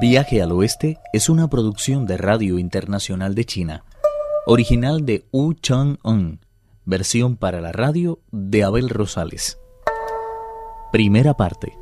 Viaje al Oeste es una producción de Radio Internacional de China, original de Wu Chang-un, versión para la radio de Abel Rosales. Primera parte.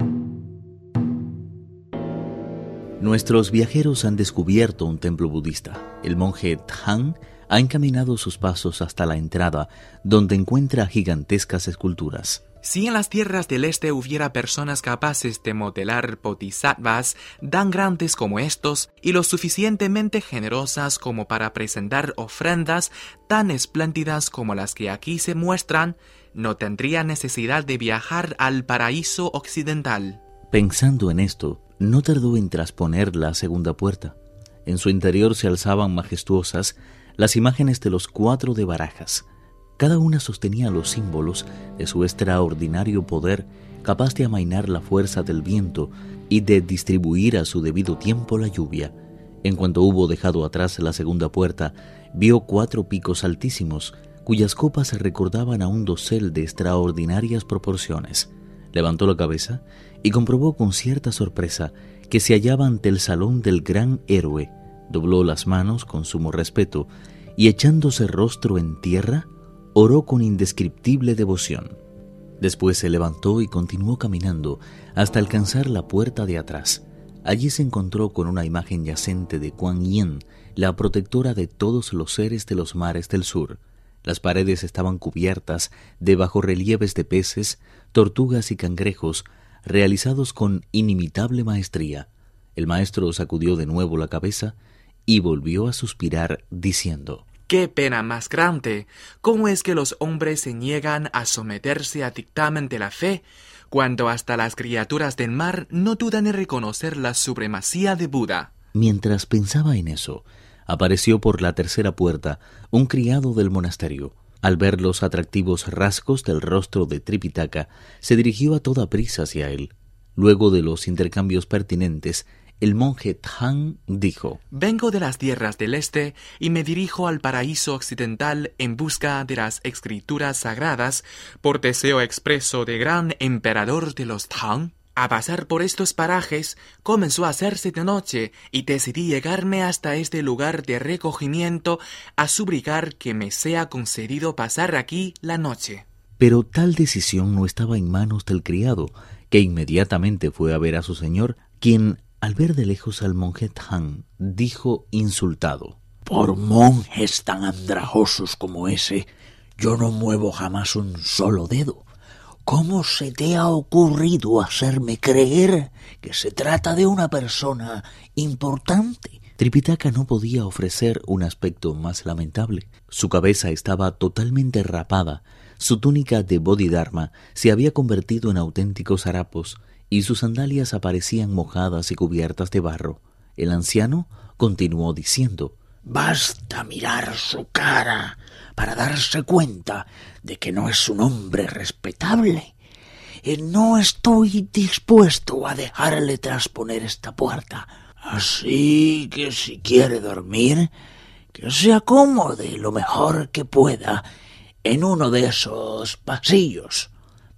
Nuestros viajeros han descubierto un templo budista. El monje Han ha encaminado sus pasos hasta la entrada, donde encuentra gigantescas esculturas. Si en las tierras del este hubiera personas capaces de modelar bodhisattvas tan grandes como estos y lo suficientemente generosas como para presentar ofrendas tan espléndidas como las que aquí se muestran, no tendría necesidad de viajar al paraíso occidental. Pensando en esto, no tardó en trasponer la segunda puerta. En su interior se alzaban majestuosas las imágenes de los cuatro de barajas, cada una sostenía los símbolos de su extraordinario poder capaz de amainar la fuerza del viento y de distribuir a su debido tiempo la lluvia. En cuanto hubo dejado atrás la segunda puerta, vio cuatro picos altísimos, cuyas copas recordaban a un dosel de extraordinarias proporciones. Levantó la cabeza y comprobó con cierta sorpresa que se hallaba ante el salón del gran héroe. Dobló las manos con sumo respeto y echándose rostro en tierra, oró con indescriptible devoción. Después se levantó y continuó caminando hasta alcanzar la puerta de atrás. Allí se encontró con una imagen yacente de Kuan Yin, la protectora de todos los seres de los mares del sur. Las paredes estaban cubiertas de bajorrelieves de peces, tortugas y cangrejos, realizados con inimitable maestría. El maestro sacudió de nuevo la cabeza y volvió a suspirar, diciendo ¡Qué pena más grande! ¿Cómo es que los hombres se niegan a someterse a dictamen de la fe, cuando hasta las criaturas del mar no dudan en reconocer la supremacía de Buda? Mientras pensaba en eso, apareció por la tercera puerta un criado del monasterio. Al ver los atractivos rasgos del rostro de Tripitaka, se dirigió a toda prisa hacia él. Luego de los intercambios pertinentes, el monje Tang dijo, Vengo de las tierras del este y me dirijo al paraíso occidental en busca de las escrituras sagradas por deseo expreso de gran emperador de los Tang. A pasar por estos parajes comenzó a hacerse de noche y decidí llegarme hasta este lugar de recogimiento a suplicar que me sea concedido pasar aquí la noche. Pero tal decisión no estaba en manos del criado, que inmediatamente fue a ver a su señor, quien al ver de lejos al monje Tang, dijo insultado. Por monjes tan andrajosos como ese, yo no muevo jamás un solo dedo. ¿Cómo se te ha ocurrido hacerme creer que se trata de una persona importante? Tripitaka no podía ofrecer un aspecto más lamentable. Su cabeza estaba totalmente rapada, su túnica de Bodhidharma se había convertido en auténticos harapos, y sus sandalias aparecían mojadas y cubiertas de barro. El anciano continuó diciendo Basta mirar su cara para darse cuenta de que no es un hombre respetable. Y no estoy dispuesto a dejarle trasponer esta puerta. Así que si quiere dormir, que se acomode lo mejor que pueda en uno de esos pasillos.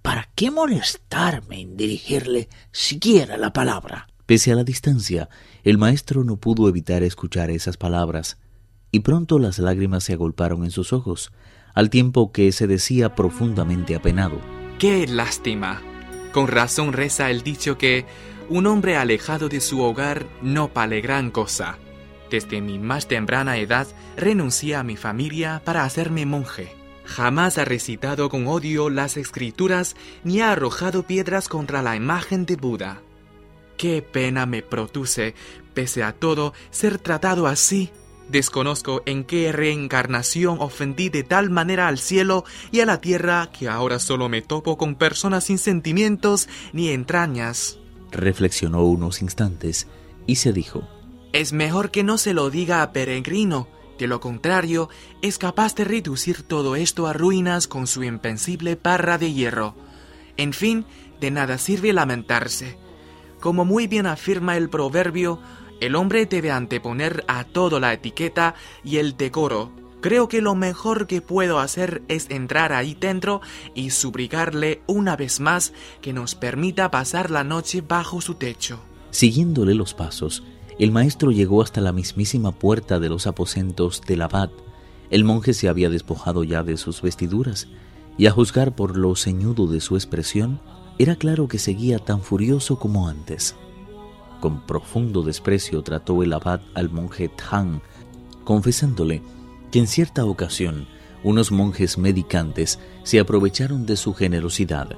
¿Para qué molestarme en dirigirle siquiera la palabra? Pese a la distancia, el maestro no pudo evitar escuchar esas palabras, y pronto las lágrimas se agolparon en sus ojos, al tiempo que se decía profundamente apenado. ¡Qué lástima! Con razón reza el dicho que un hombre alejado de su hogar no vale gran cosa. Desde mi más temprana edad renuncié a mi familia para hacerme monje. Jamás ha recitado con odio las escrituras ni ha arrojado piedras contra la imagen de Buda. Qué pena me produce, pese a todo, ser tratado así. Desconozco en qué reencarnación ofendí de tal manera al cielo y a la tierra que ahora solo me topo con personas sin sentimientos ni entrañas. Reflexionó unos instantes y se dijo, Es mejor que no se lo diga a peregrino, de lo contrario, es capaz de reducir todo esto a ruinas con su impensible parra de hierro. En fin, de nada sirve lamentarse. Como muy bien afirma el proverbio, el hombre debe anteponer a todo la etiqueta y el decoro. Creo que lo mejor que puedo hacer es entrar ahí dentro y suplicarle una vez más que nos permita pasar la noche bajo su techo. Siguiéndole los pasos, el maestro llegó hasta la mismísima puerta de los aposentos del abad. El monje se había despojado ya de sus vestiduras, y a juzgar por lo ceñudo de su expresión, era claro que seguía tan furioso como antes. Con profundo desprecio trató el abad al monje Tang, confesándole que en cierta ocasión unos monjes medicantes se aprovecharon de su generosidad.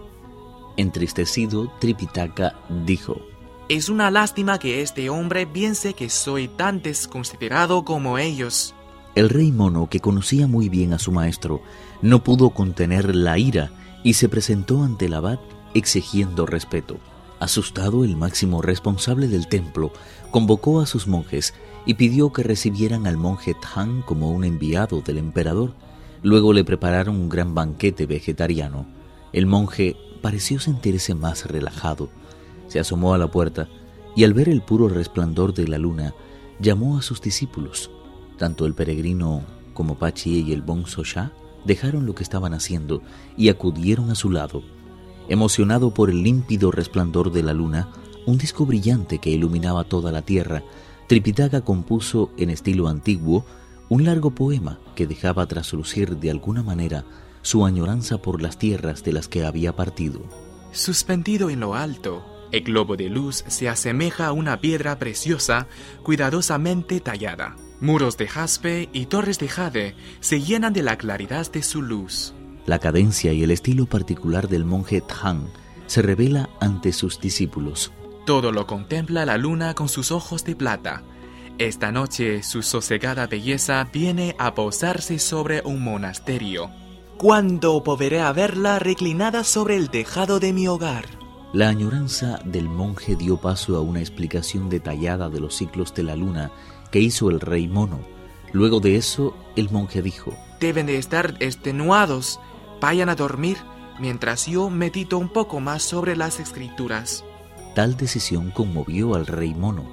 Entristecido, Tripitaka dijo, Es una lástima que este hombre piense que soy tan desconsiderado como ellos. El rey mono, que conocía muy bien a su maestro, no pudo contener la ira y se presentó ante el abad exigiendo respeto. Asustado, el máximo responsable del templo convocó a sus monjes y pidió que recibieran al monje Tang como un enviado del emperador. Luego le prepararon un gran banquete vegetariano. El monje pareció sentirse más relajado. Se asomó a la puerta y al ver el puro resplandor de la luna, llamó a sus discípulos. Tanto el peregrino como Pachi y el Bonzo Sha dejaron lo que estaban haciendo y acudieron a su lado. Emocionado por el límpido resplandor de la luna, un disco brillante que iluminaba toda la tierra, Tripitaka compuso en estilo antiguo un largo poema que dejaba traslucir de alguna manera su añoranza por las tierras de las que había partido. Suspendido en lo alto, el globo de luz se asemeja a una piedra preciosa cuidadosamente tallada. Muros de jaspe y torres de jade se llenan de la claridad de su luz. La cadencia y el estilo particular del monje Tang se revela ante sus discípulos. Todo lo contempla la luna con sus ojos de plata. Esta noche su sosegada belleza viene a posarse sobre un monasterio. ¿Cuándo volveré a verla reclinada sobre el tejado de mi hogar? La añoranza del monje dio paso a una explicación detallada de los ciclos de la luna que hizo el rey mono. Luego de eso, el monje dijo, Deben de estar extenuados. Vayan a dormir mientras yo medito un poco más sobre las escrituras. Tal decisión conmovió al rey mono.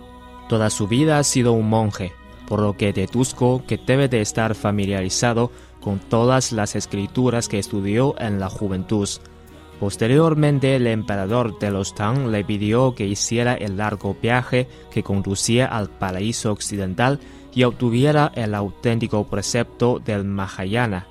Toda su vida ha sido un monje, por lo que deduzco que debe de estar familiarizado con todas las escrituras que estudió en la juventud. Posteriormente, el emperador de los Tang le pidió que hiciera el largo viaje que conducía al paraíso occidental y obtuviera el auténtico precepto del Mahayana.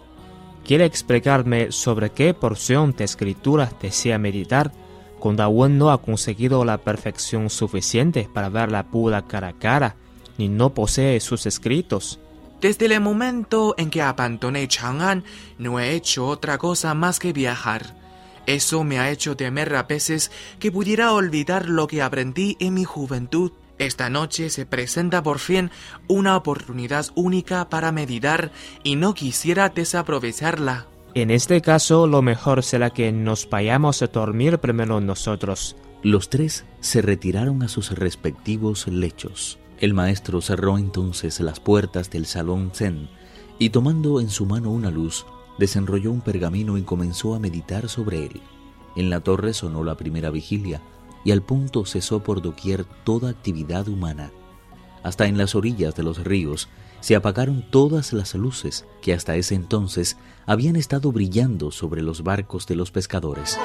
¿Quiere explicarme sobre qué porción de escritura desea meditar? Cuando aún no ha conseguido la perfección suficiente para ver la Buda cara a cara, ni no posee sus escritos. Desde el momento en que abandoné Chang'an, no he hecho otra cosa más que viajar. Eso me ha hecho temer a veces que pudiera olvidar lo que aprendí en mi juventud. Esta noche se presenta por fin una oportunidad única para meditar y no quisiera desaprovecharla. En este caso, lo mejor será que nos vayamos a dormir primero nosotros. Los tres se retiraron a sus respectivos lechos. El maestro cerró entonces las puertas del salón Zen y tomando en su mano una luz, desenrolló un pergamino y comenzó a meditar sobre él. En la torre sonó la primera vigilia y al punto cesó por doquier toda actividad humana. Hasta en las orillas de los ríos se apagaron todas las luces que hasta ese entonces habían estado brillando sobre los barcos de los pescadores.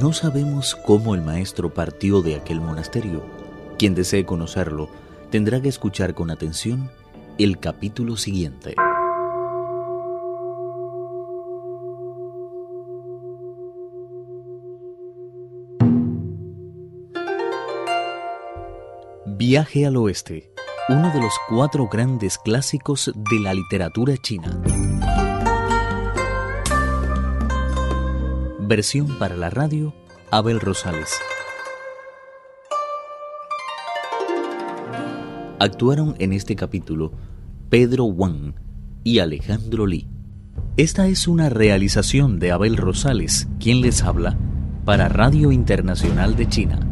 No sabemos cómo el maestro partió de aquel monasterio. Quien desee conocerlo tendrá que escuchar con atención el capítulo siguiente. Viaje al Oeste, uno de los cuatro grandes clásicos de la literatura china. Versión para la radio, Abel Rosales. Actuaron en este capítulo Pedro Wang y Alejandro Lee. Esta es una realización de Abel Rosales, quien les habla, para Radio Internacional de China.